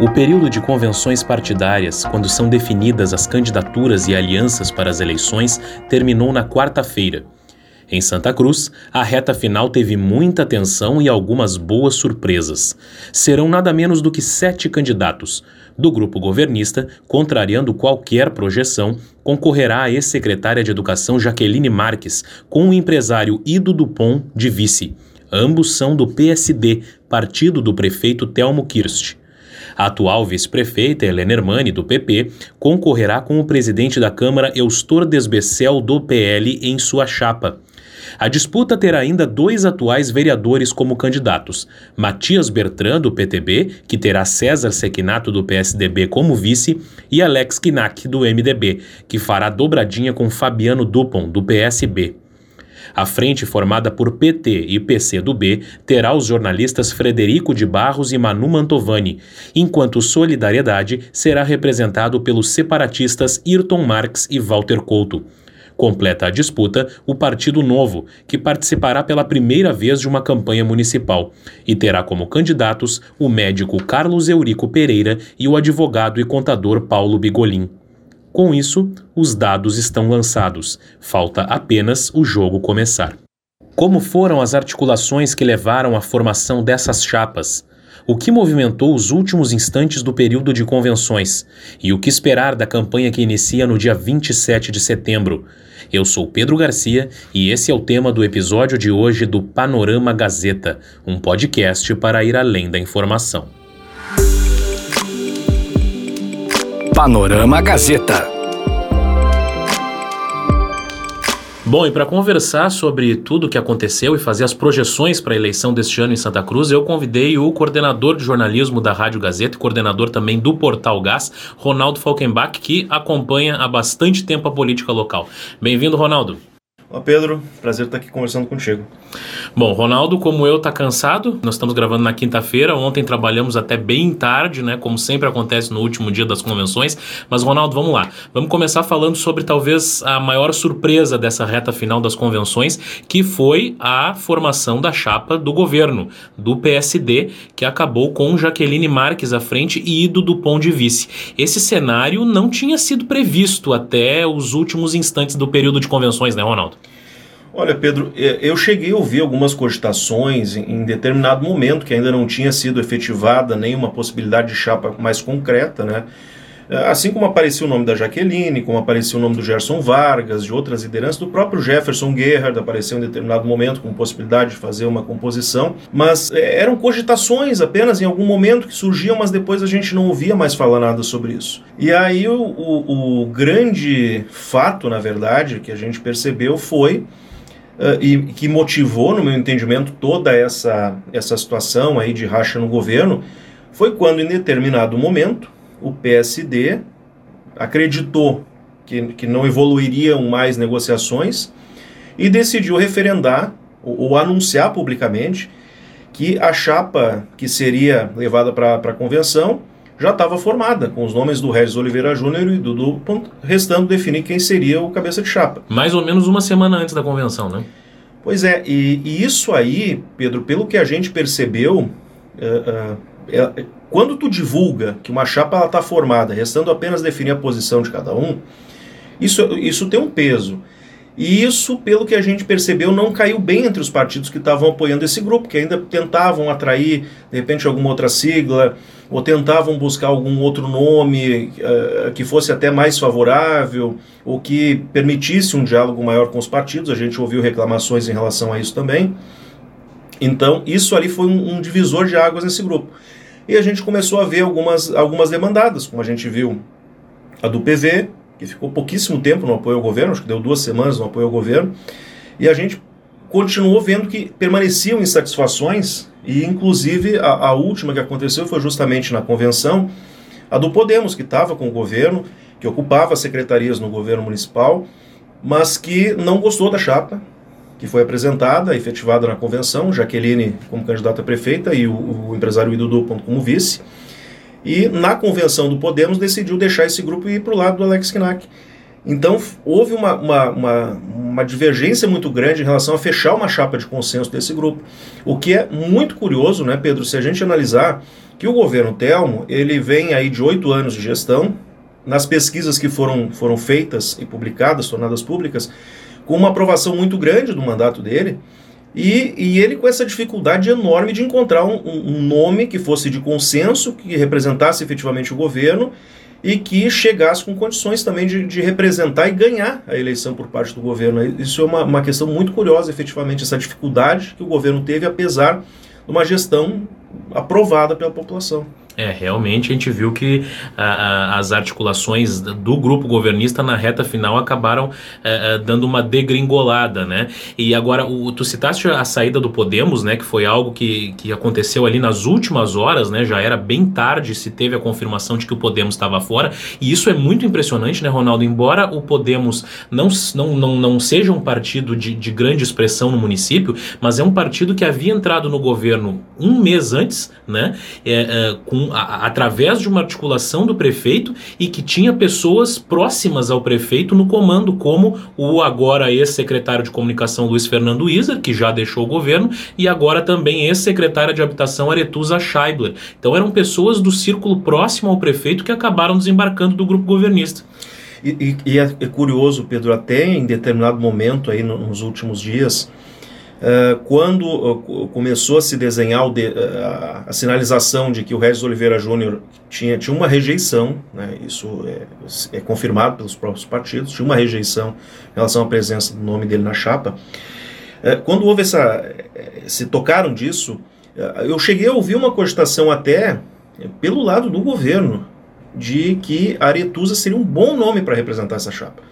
O período de convenções partidárias, quando são definidas as candidaturas e alianças para as eleições, terminou na quarta-feira. Em Santa Cruz, a reta final teve muita tensão e algumas boas surpresas. Serão nada menos do que sete candidatos. Do grupo governista, contrariando qualquer projeção, concorrerá a ex-secretária de Educação Jaqueline Marques, com o empresário Ido Dupont de vice. Ambos são do PSD, partido do prefeito Telmo Kirst. A atual vice-prefeita, Helena Hermani, do PP, concorrerá com o presidente da Câmara, Eustor Desbecel, do PL, em sua chapa. A disputa terá ainda dois atuais vereadores como candidatos: Matias Bertrand, do PTB, que terá César Sequinato, do PSDB, como vice, e Alex Kinak, do MDB, que fará dobradinha com Fabiano Dupont, do PSB. A frente, formada por PT e PC do B, terá os jornalistas Frederico de Barros e Manu Mantovani, enquanto Solidariedade será representado pelos separatistas Ayrton Marx e Walter Couto. Completa a disputa o Partido Novo, que participará pela primeira vez de uma campanha municipal e terá como candidatos o médico Carlos Eurico Pereira e o advogado e contador Paulo Bigolin. Com isso, os dados estão lançados, falta apenas o jogo começar. Como foram as articulações que levaram à formação dessas chapas? O que movimentou os últimos instantes do período de convenções? E o que esperar da campanha que inicia no dia 27 de setembro? Eu sou Pedro Garcia e esse é o tema do episódio de hoje do Panorama Gazeta, um podcast para ir além da informação. Panorama Gazeta. Bom, e para conversar sobre tudo o que aconteceu e fazer as projeções para a eleição deste ano em Santa Cruz, eu convidei o coordenador de jornalismo da Rádio Gazeta e coordenador também do Portal Gás, Ronaldo Falkenbach, que acompanha há bastante tempo a política local. Bem-vindo, Ronaldo. Olá, Pedro. Prazer estar aqui conversando contigo. Bom, Ronaldo, como eu, tá cansado. Nós estamos gravando na quinta-feira. Ontem trabalhamos até bem tarde, né? Como sempre acontece no último dia das convenções. Mas, Ronaldo, vamos lá. Vamos começar falando sobre talvez a maior surpresa dessa reta final das convenções, que foi a formação da chapa do governo, do PSD, que acabou com Jaqueline Marques à frente e Ido Dupont de vice. Esse cenário não tinha sido previsto até os últimos instantes do período de convenções, né, Ronaldo? Olha, Pedro, é, eu cheguei a ouvir algumas cogitações em determinado momento que ainda não tinha sido efetivada nenhuma possibilidade de chapa mais concreta, né? É, assim como apareceu o nome da Jaqueline, como apareceu o nome do Gerson Vargas, de outras lideranças, do próprio Jefferson Gerhard apareceu em determinado momento com possibilidade de fazer uma composição, mas é, eram cogitações apenas em algum momento que surgiam, mas depois a gente não ouvia mais falar nada sobre isso. E aí o, o, o grande fato, na verdade, que a gente percebeu foi Uh, e que motivou, no meu entendimento, toda essa, essa situação aí de racha no governo, foi quando, em determinado momento, o PSD acreditou que, que não evoluiriam mais negociações e decidiu referendar ou, ou anunciar publicamente que a chapa que seria levada para a convenção já estava formada, com os nomes do Regis Oliveira Júnior e do Dupont, restando definir quem seria o cabeça de chapa. Mais ou menos uma semana antes da convenção, né? Pois é, e, e isso aí, Pedro, pelo que a gente percebeu, uh, é, quando tu divulga que uma chapa está formada, restando apenas definir a posição de cada um, isso, isso tem um peso. E isso, pelo que a gente percebeu, não caiu bem entre os partidos que estavam apoiando esse grupo, que ainda tentavam atrair, de repente, alguma outra sigla, ou tentavam buscar algum outro nome uh, que fosse até mais favorável, ou que permitisse um diálogo maior com os partidos. A gente ouviu reclamações em relação a isso também. Então, isso ali foi um, um divisor de águas nesse grupo. E a gente começou a ver algumas, algumas demandadas, como a gente viu a do PV, que ficou pouquíssimo tempo no apoio ao governo, acho que deu duas semanas no apoio ao governo, e a gente continuou vendo que permaneciam insatisfações, e inclusive a, a última que aconteceu foi justamente na convenção, a do Podemos, que estava com o governo, que ocupava secretarias no governo municipal, mas que não gostou da chapa que foi apresentada, efetivada na convenção, Jaqueline como candidata a prefeita e o, o empresário Ido Dupont como vice. E na convenção do Podemos decidiu deixar esse grupo e ir para o lado do Alex Knack. Então houve uma, uma, uma, uma divergência muito grande em relação a fechar uma chapa de consenso desse grupo. O que é muito curioso, né, Pedro, se a gente analisar que o governo Telmo, ele vem aí de oito anos de gestão, nas pesquisas que foram, foram feitas e publicadas, tornadas públicas, com uma aprovação muito grande do mandato dele, e, e ele com essa dificuldade enorme de encontrar um, um nome que fosse de consenso, que representasse efetivamente o governo e que chegasse com condições também de, de, representar e ganhar a eleição por parte do governo. Isso é uma, uma questão muito curiosa, efetivamente, essa dificuldade que o governo teve, apesar de uma gestão aprovada pela população. É, realmente a gente viu que a, a, as articulações do grupo governista na reta final acabaram a, é, é, dando uma degringolada, né? E agora, o, tu citaste a saída do Podemos, né? Que foi algo que, que aconteceu ali nas últimas horas, né? Já era bem tarde se teve a confirmação de que o Podemos estava fora. E isso é muito impressionante, né, Ronaldo? Embora o Podemos não, não, não, não seja um partido de, de grande expressão no município, mas é um partido que havia entrado no governo um mês antes, né? É, é, com a, através de uma articulação do prefeito e que tinha pessoas próximas ao prefeito no comando, como o agora ex-secretário de comunicação Luiz Fernando Iser, que já deixou o governo, e agora também ex-secretária de habitação Aretusa Scheibler. Então eram pessoas do círculo próximo ao prefeito que acabaram desembarcando do grupo governista. E, e, e é, é, curioso, Pedro, até em determinado momento aí nos últimos dias, quando uh, começou a se desenhar de, uh, a sinalização de que o Regis Oliveira Júnior tinha, tinha uma rejeição, né, isso é, é, confirmado pelos próprios partidos, tinha uma rejeição em relação à presença do nome dele na chapa. quando houve essa. se tocaram disso, eu cheguei a ouvir uma cogitação até pelo lado do governo de que Aretusa seria um bom nome para representar essa chapa.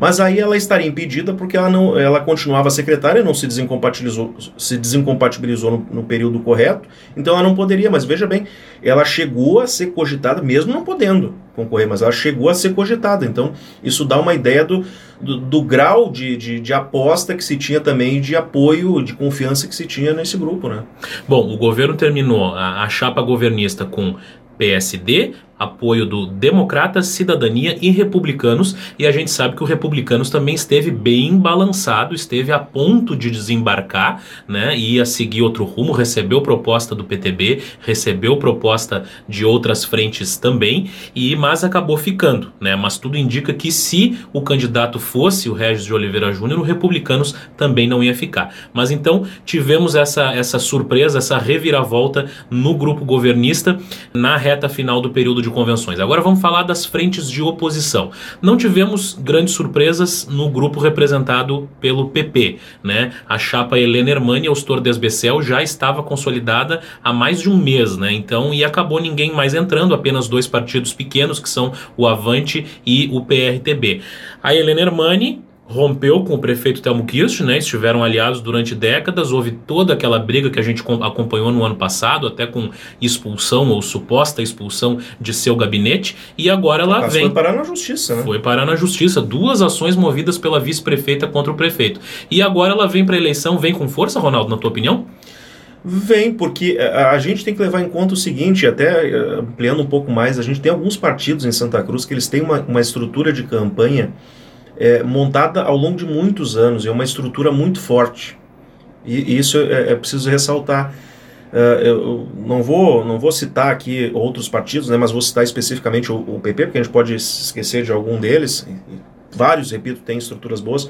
Mas aí ela estaria impedida porque ela, não, ela continuava secretária, não se desincompatibilizou, se desincompatibilizou no, no, período correto, então ela não poderia. Mas veja bem, ela chegou a ser cogitada, mesmo não podendo concorrer, mas ela chegou a ser cogitada. Então isso dá uma ideia do, do, do grau de, de, de, aposta que se tinha também, de apoio, de confiança que se tinha nesse grupo. Né? Bom, o governo terminou a, a chapa governista com PSD, apoio do Democratas, Cidadania e Republicanos, e a gente sabe que o Republicanos também esteve bem balançado, esteve a ponto de desembarcar, né, e ia seguir outro rumo, recebeu proposta do PTB, recebeu proposta de outras frentes também, e mas acabou ficando, né? Mas tudo indica que se o candidato fosse o Regis de Oliveira Júnior, o Republicanos também não ia ficar. Mas então tivemos essa essa surpresa, essa reviravolta no grupo governista na reta final do período de de convenções. Agora vamos falar das frentes de oposição. Não tivemos grandes surpresas no grupo representado pelo PP. Né? A chapa Helena Hermani Austor Desbecel já estava consolidada há mais de um mês, né? Então, e acabou ninguém mais entrando, apenas dois partidos pequenos, que são o Avante e o PRTB. A Helena Hermani rompeu com o prefeito Telmo Kirst, né? Estiveram aliados durante décadas. Houve toda aquela briga que a gente acompanhou no ano passado, até com expulsão ou suposta expulsão de seu gabinete. E agora ela Mas vem. Foi parar na justiça, né? Foi parar na justiça. Duas ações movidas pela vice-prefeita contra o prefeito. E agora ela vem para a eleição, vem com força, Ronaldo, na tua opinião? Vem, porque a gente tem que levar em conta o seguinte, até eh, ampliando um pouco mais, a gente tem alguns partidos em Santa Cruz que eles têm uma, uma estrutura de campanha é, montada ao longo de muitos anos, é uma estrutura muito forte. E, e isso é, é, preciso ressaltar. Uh, eu não vou, não vou citar aqui outros partidos, né, mas vou citar especificamente o, o PP, porque a gente pode esquecer de algum deles. Vários, repito, têm estruturas boas.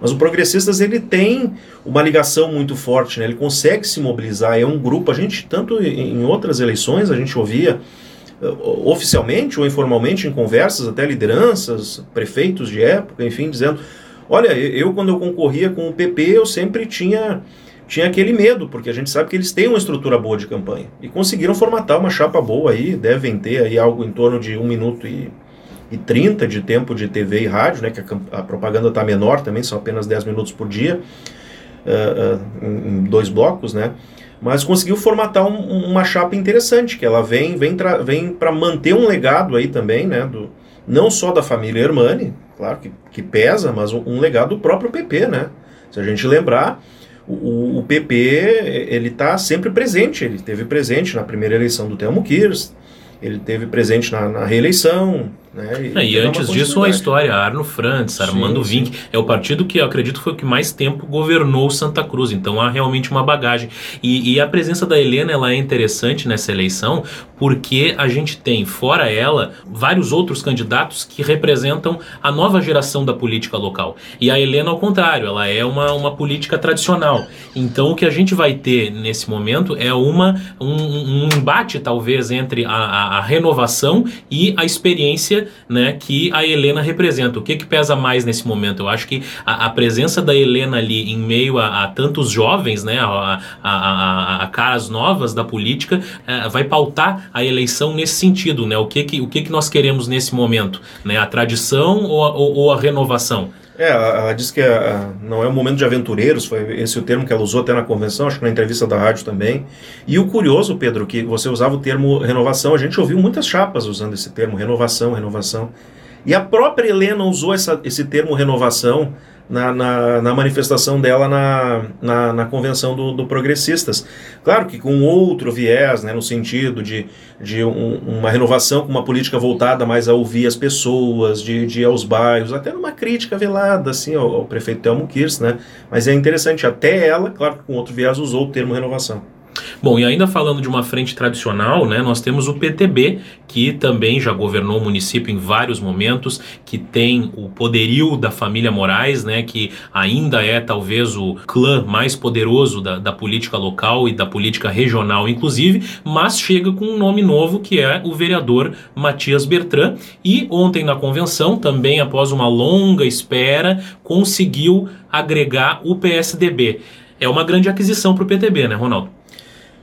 Mas o Progressistas ele tem uma ligação muito forte, né, ele consegue se mobilizar. É um grupo, a gente, tanto em outras eleições, a gente ouvia oficialmente ou informalmente em conversas, até lideranças, prefeitos de época, enfim, dizendo: olha, eu quando eu concorria com o PP, eu sempre tinha tinha aquele medo, porque a gente sabe que eles têm uma estrutura boa de campanha. E conseguiram formatar uma chapa boa aí, devem ter aí algo em torno de 1 minuto e, e 30 de tempo de TV e rádio, né, que a, a propaganda está menor também, são apenas 10 minutos por dia, uh, uh, em dois blocos, né? Mas conseguiu formatar um, uma chapa interessante, que ela vem vem, vem para manter um legado aí também, né, do, não só da família Hermani, claro que, que pesa, mas um, um legado do próprio PP, né? Se a gente lembrar, o, o PP ele está sempre presente, ele teve presente na primeira eleição do Telmo Kirs, ele teve presente na, na reeleição, Né? E, é, e antes disso a história, Arno Frantz, Armando sim, Vink, sim. é o partido que eu acredito foi o que mais tempo governou Santa Cruz, então há realmente uma bagagem. E, e a presença da Helena ela é interessante nessa eleição porque a gente tem, fora ela, vários outros candidatos que representam a nova geração da política local. E a Helena, ao contrário, ela é uma, uma política tradicional. Então o que a gente vai ter nesse momento é uma, um, um embate, talvez, entre a, a, a renovação e a experiência né, que a Helena representa. O que, que pesa mais nesse momento? Eu acho que a, a presença da Helena ali em meio a, a tantos jovens, né, a, a, caras novas da política, é, vai pautar a eleição nesse sentido. Né? O, que, que, o que, que nós queremos nesse momento? Né? A tradição ou ou, ou a renovação? É, ela disse que é, não é um momento de aventureiros, foi esse o termo que ela usou até na convenção, acho que na entrevista da rádio também. E o curioso, Pedro, que você usava o termo renovação, a gente ouviu muitas chapas usando esse termo, renovação, renovação. E a própria Helena usou essa, esse termo renovação na, na, na, manifestação dela na, na, na convenção do, do, Progressistas. Claro que com outro viés, né, no sentido de, de um, uma renovação com uma política voltada mais a ouvir as pessoas, de, de ir aos bairros, até numa crítica velada assim, ao, ao prefeito Telmo Kirst, né? mas é interessante, até ela, claro que com outro viés, usou o termo renovação. Bom, e ainda falando de uma frente tradicional, né, nós temos o PTB, que também já governou o município em vários momentos, que tem o poderio da família Moraes, né, que ainda é talvez o clã mais poderoso da, da política local e da política regional, inclusive, mas chega com um nome novo que é o vereador Matias Bertrand. E ontem na convenção, também após uma longa espera, conseguiu agregar o PSDB. É uma grande aquisição para o PTB, né, Ronaldo?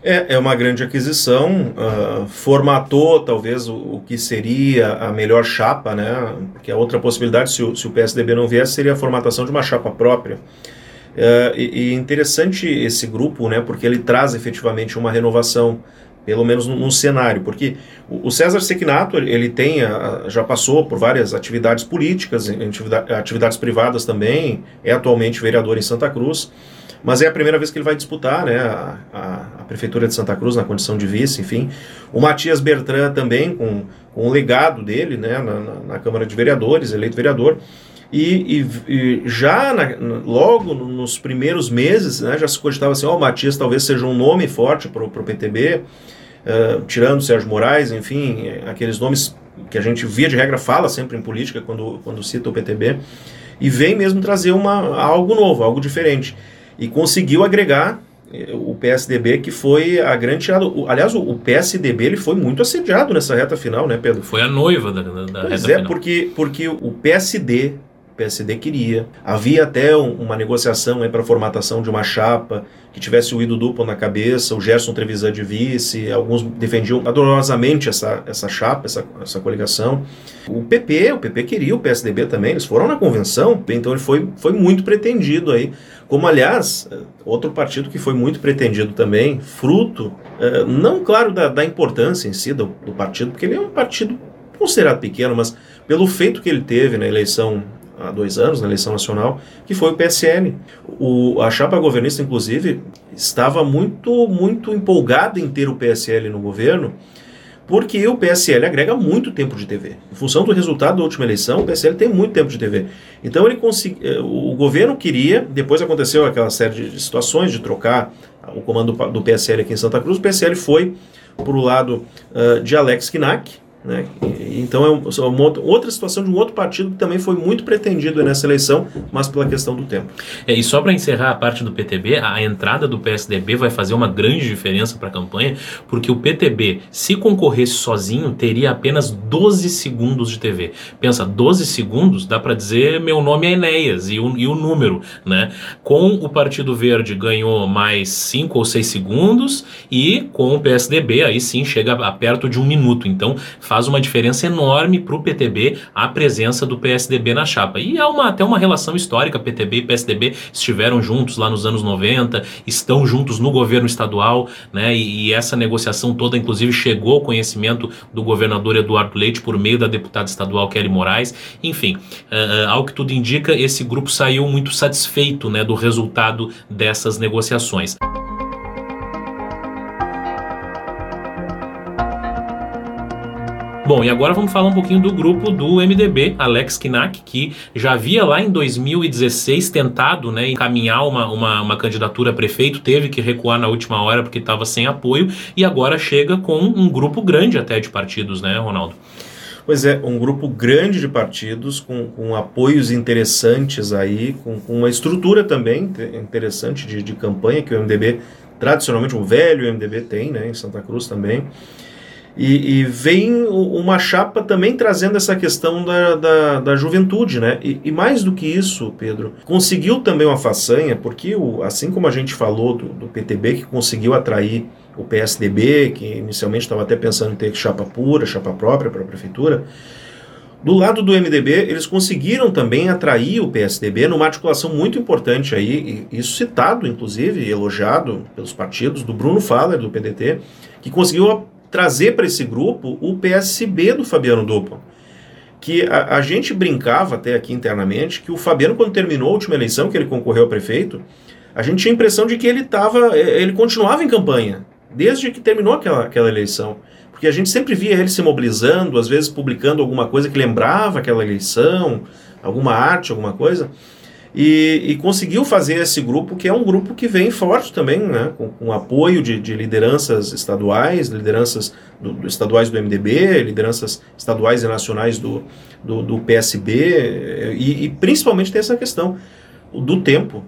É, é uma grande aquisição, uh, formatou talvez o, o, que seria a melhor chapa, né? Porque a outra possibilidade, se o, se o PSDB não viesse, seria a formatação de uma chapa própria. Uh, e, e interessante esse grupo, né? Porque ele traz efetivamente uma renovação, pelo menos no, no cenário, porque o, César Sequinato ele tem, a, já passou por várias atividades políticas, atividade, atividades privadas também, é atualmente vereador em Santa Cruz. Mas é a primeira vez que ele vai disputar né, a, a, a Prefeitura de Santa Cruz na condição de vice, enfim. O Matias Bertrand também, com, com o legado dele né, na, na Câmara de Vereadores, eleito vereador. E, e, e já na, logo nos primeiros meses né, já se cogitava assim: ó, oh, o Matias talvez seja um nome forte para o PTB, uh, eh, tirando Sérgio Moraes, enfim, aqueles nomes que a gente via de regra fala sempre em política quando, quando cita o PTB, e vem mesmo trazer uma, algo novo, algo diferente e conseguiu agregar eh, o PSDB que foi a grande tirada. Aliás, o PSDB ele foi muito assediado nessa reta final, né, Pedro? Foi a noiva da, da, da pois reta é, final. porque porque o PSD PSD queria. Havia até um, uma negociação para a formatação de uma chapa que tivesse o Ido Duplo na cabeça, o Gerson Trevisan de vice, alguns defendiam adorosamente essa, essa chapa, essa, essa coligação. O PP, o PP queria, o PSDB também, eles foram na convenção, então ele foi, foi muito pretendido aí. Como, aliás, outro partido que foi muito pretendido também, fruto, eh, não claro da, da importância em si do, do partido, porque ele é um partido considerado pequeno, mas pelo feito que ele teve na eleição há dois anos, na eleição nacional, que foi o PSL. O, a chapa governista, inclusive, estava muito, muito empolgada em ter o PSL no governo, porque o PSL agrega muito tempo de TV. Em função do resultado da última eleição, o PSL tem muito tempo de TV. Então ele consegui, eh, o governo queria, depois aconteceu aquela série de situações de trocar o comando do PSL aqui em Santa Cruz, o PSL foi para o lado uh, de Alex Knack, né? Então é uma outra situação de um outro partido que também foi muito pretendido nessa eleição, mas pela questão do tempo. É, e só para encerrar a parte do PTB, a entrada do PSDB vai fazer uma grande diferença para a campanha, porque o PTB, se concorresse sozinho, teria apenas 12 segundos de TV. Pensa, 12 segundos dá para dizer meu nome é Enéas e o, e o número. Né? Com o Partido Verde ganhou mais 5 ou 6 segundos e com o PSDB aí sim chega a perto de um minuto. Então faz uma diferença enorme para o PTB a presença do PSDB na chapa. E há uma, até uma relação histórica, PTB e PSDB estiveram juntos lá nos anos 90, estão juntos no governo estadual, né? E, e essa negociação toda, inclusive, chegou ao conhecimento do governador Eduardo Leite por meio da deputada estadual Kelly Moraes. Enfim, uh, ao que tudo indica, esse grupo saiu muito satisfeito né, do resultado dessas negociações. Bom, e agora vamos falar um pouquinho do grupo do MDB, Alex Kinak, que já havia lá em 2016 tentado né, encaminhar uma, uma, uma candidatura a prefeito, teve que recuar na última hora porque estava sem apoio, e agora chega com um grupo grande até de partidos, né, Ronaldo? Pois é, um grupo grande de partidos com, com apoios interessantes aí, com, com, uma estrutura também interessante de, de campanha que o MDB, tradicionalmente, o velho MDB tem, né, em Santa Cruz também. E, e, vem uma chapa também trazendo essa questão da, da, da juventude, né? E, e, mais do que isso, Pedro, conseguiu também uma façanha, porque o, assim como a gente falou do, do PTB, que conseguiu atrair o PSDB, que inicialmente estava até pensando em ter chapa pura, chapa própria para a prefeitura, do lado do MDB, eles conseguiram também atrair o PSDB numa articulação muito importante aí, isso citado, inclusive, elogiado pelos partidos, do Bruno Faller, do PDT, que conseguiu trazer para esse grupo o PSB do Fabiano Duplo. Que a, a, gente brincava até aqui internamente que o Fabiano, quando terminou a última eleição, que ele concorreu a prefeito, a gente tinha a impressão de que ele estava, eh, ele continuava em campanha desde que terminou aquela, aquela eleição. Porque a gente sempre via ele se mobilizando, às vezes publicando alguma coisa que lembrava aquela eleição, alguma arte, alguma coisa. E, e, conseguiu fazer esse grupo, que é um grupo que vem forte também, né, com, com apoio de, de, lideranças estaduais, lideranças do, do, estaduais do MDB, lideranças estaduais e nacionais do, do, do PSB, e, e, principalmente tem essa questão do tempo.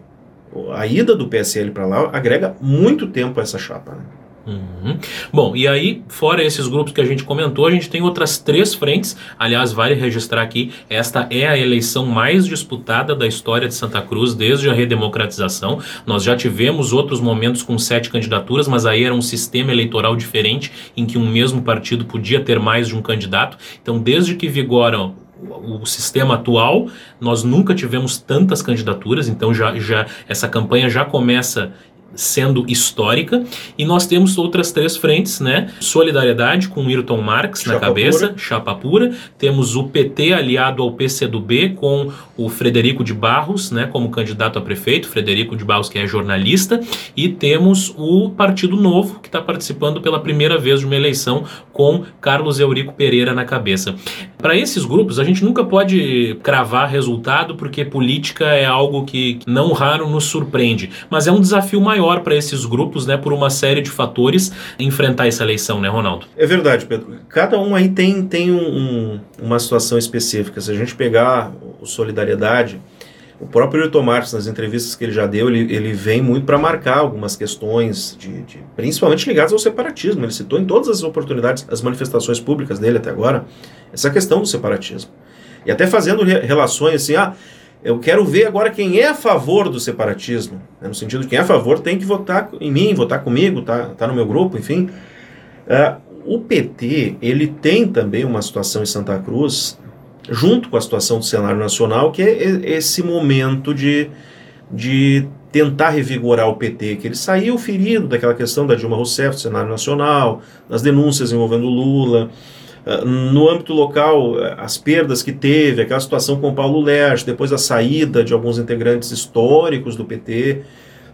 A ida do PSL para lá agrega muito tempo a essa chapa. Né? Uhum. Bom, e aí, fora esses grupos que a gente comentou, a gente tem outras três frentes. Aliás, vale registrar aqui: esta é a eleição mais disputada da história de Santa Cruz desde a redemocratização. Nós já tivemos outros momentos com sete candidaturas, mas aí era um sistema eleitoral diferente em que um mesmo partido podia ter mais de um candidato. Então, desde que vigoram o sistema atual, nós nunca tivemos tantas candidaturas, então já, já essa campanha já começa sendo histórica e nós temos outras três frentes, né? Solidariedade com Ayrton Marx na cabeça, pura. chapa pura. Temos o PT aliado ao PCdoB com o Frederico de Barros, né, como candidato a prefeito, Frederico de Barros que é jornalista, e temos o Partido Novo que está participando pela primeira vez de uma eleição com Carlos Eurico Pereira na cabeça. Para esses grupos a gente nunca pode cravar resultado porque política é algo que não raro nos surpreende, mas é um desafio maior maior para esses grupos, né, por uma série de fatores, enfrentar essa eleição, né, Ronaldo? É verdade, Pedro. Cada um aí tem, tem um, um, uma situação específica. Se a gente pegar o Solidariedade, o próprio Hilton Martins, nas entrevistas que ele já deu, ele, ele vem muito para marcar algumas questões, de, de, principalmente ligadas ao separatismo. Ele citou em todas as oportunidades, as manifestações públicas dele até agora, essa questão do separatismo. E até fazendo relações assim, ah, eu quero ver agora quem é a favor do separatismo. Né? No sentido de quem é a favor tem que votar em mim, votar comigo, tá, tá no meu grupo, enfim. Uh, o PT, ele tem também uma situação em Santa Cruz, junto com a situação do cenário nacional, que é esse momento de, de tentar revigorar o PT, que ele saiu ferido daquela questão da Dilma Rousseff, do cenário nacional, das denúncias envolvendo Lula. Ah, no âmbito local, eh, as perdas que teve, aquela situação com o Paulo Lerch, depois a saída de alguns integrantes históricos do PT,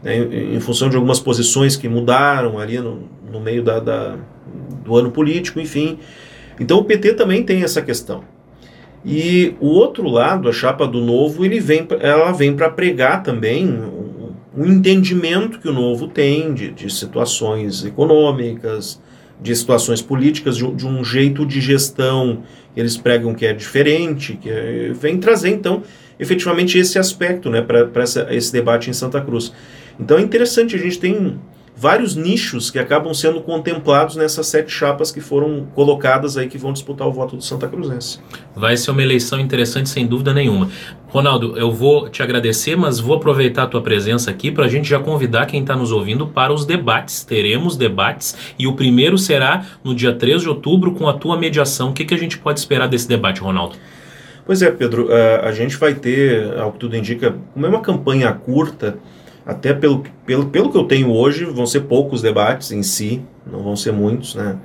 né, em, em, função de algumas posições que mudaram ali no, no meio da, da, do ano político, enfim. Então o PT também tem essa questão. E o outro lado, a chapa do Novo, ele vem, ela vem para pregar também o, o, entendimento que o Novo tem de, de situações econômicas, de situações políticas, de, de, um jeito de gestão eles pregam que é diferente, que é, vem trazer, então, efetivamente esse aspecto né, para esse debate em Santa Cruz. Então é interessante, a gente tem vários nichos que acabam sendo contemplados nessas sete chapas que foram colocadas aí que vão disputar o voto do Santa Cruzense. Vai ser uma eleição interessante sem dúvida nenhuma. Ronaldo, eu vou te agradecer, mas vou aproveitar a tua presença aqui para a gente já convidar quem está nos ouvindo para os debates. Teremos debates e o primeiro será no dia 3 de outubro com a tua mediação. O que, que a gente pode esperar desse debate, Ronaldo? Pois é, Pedro, eh, a gente vai ter, ao que tudo indica, como é uma campanha curta, até pelo, pelo, pelo que eu tenho hoje, vão ser poucos debates em si, não vão ser muitos, né?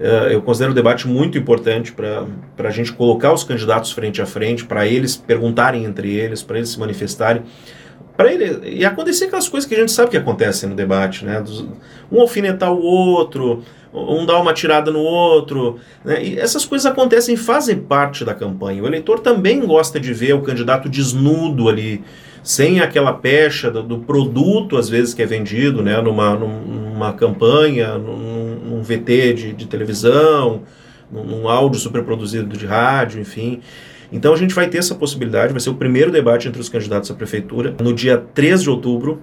É, eu considero o debate muito importante para a gente colocar os candidatos frente a frente, para eles perguntarem entre eles, para eles se manifestarem, para ele e acontecer aquelas coisas que a gente sabe que acontecem no debate, né? um alfinetar o outro, um dá uma tirada no outro. Né? E essas coisas acontecem, fazem parte da campanha. O eleitor também gosta de ver o candidato desnudo ali, sem aquela pecha do, do produto, às vezes, que é vendido né? numa, numa campanha, num, num VT de, de televisão, num, num áudio superproduzido de rádio, enfim. Então a gente vai ter essa possibilidade, vai ser o primeiro debate entre os candidatos à prefeitura no dia 3 de outubro.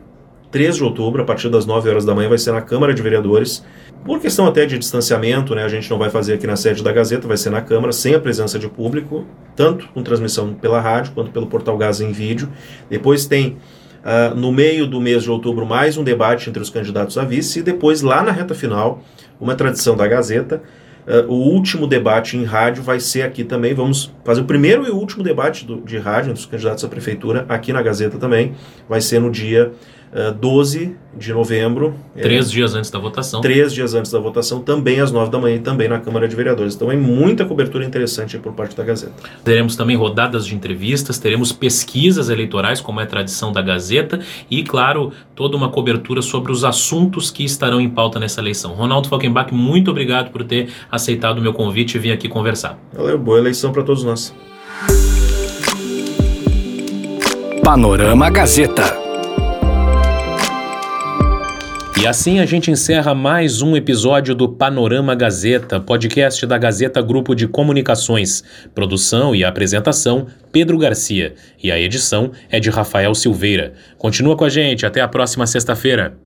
3 de outubro, a partir das 9 horas da manhã, vai ser na Câmara de Vereadores. Por questão até de distanciamento, né, a gente não vai fazer aqui na sede da Gazeta, vai ser na Câmara, sem a presença de público, tanto com transmissão pela rádio quanto pelo Portal Gás em vídeo. Depois tem, uh, no meio do mês de outubro, mais um debate entre os candidatos a vice, e depois, lá na reta final, uma tradição da Gazeta, Uh, o último debate em rádio vai ser aqui também. Vamos fazer o primeiro e último debate do, de rádio entre os candidatos à prefeitura, aqui na Gazeta também. Vai ser no dia uh, eh, 12 de novembro. Três é, dias antes da votação. Três dias antes da votação, também às nove da manhã e também na Câmara de Vereadores. Então é muita cobertura interessante por parte da Gazeta. Teremos também rodadas de entrevistas, teremos pesquisas eleitorais, como é tradição da Gazeta, e, claro, toda uma cobertura sobre os assuntos que estarão em pauta nessa eleição. Ronaldo Falkenbach, muito obrigado por ter aceitado o meu convite e vir aqui conversar. Valeu, boa eleição para todos nós. Panorama Gazeta. E assim a gente encerra mais um episódio do Panorama Gazeta, podcast da Gazeta Grupo de Comunicações. Produção e apresentação: Pedro Garcia. E a edição é de Rafael Silveira. Continua com a gente, até a próxima sexta-feira.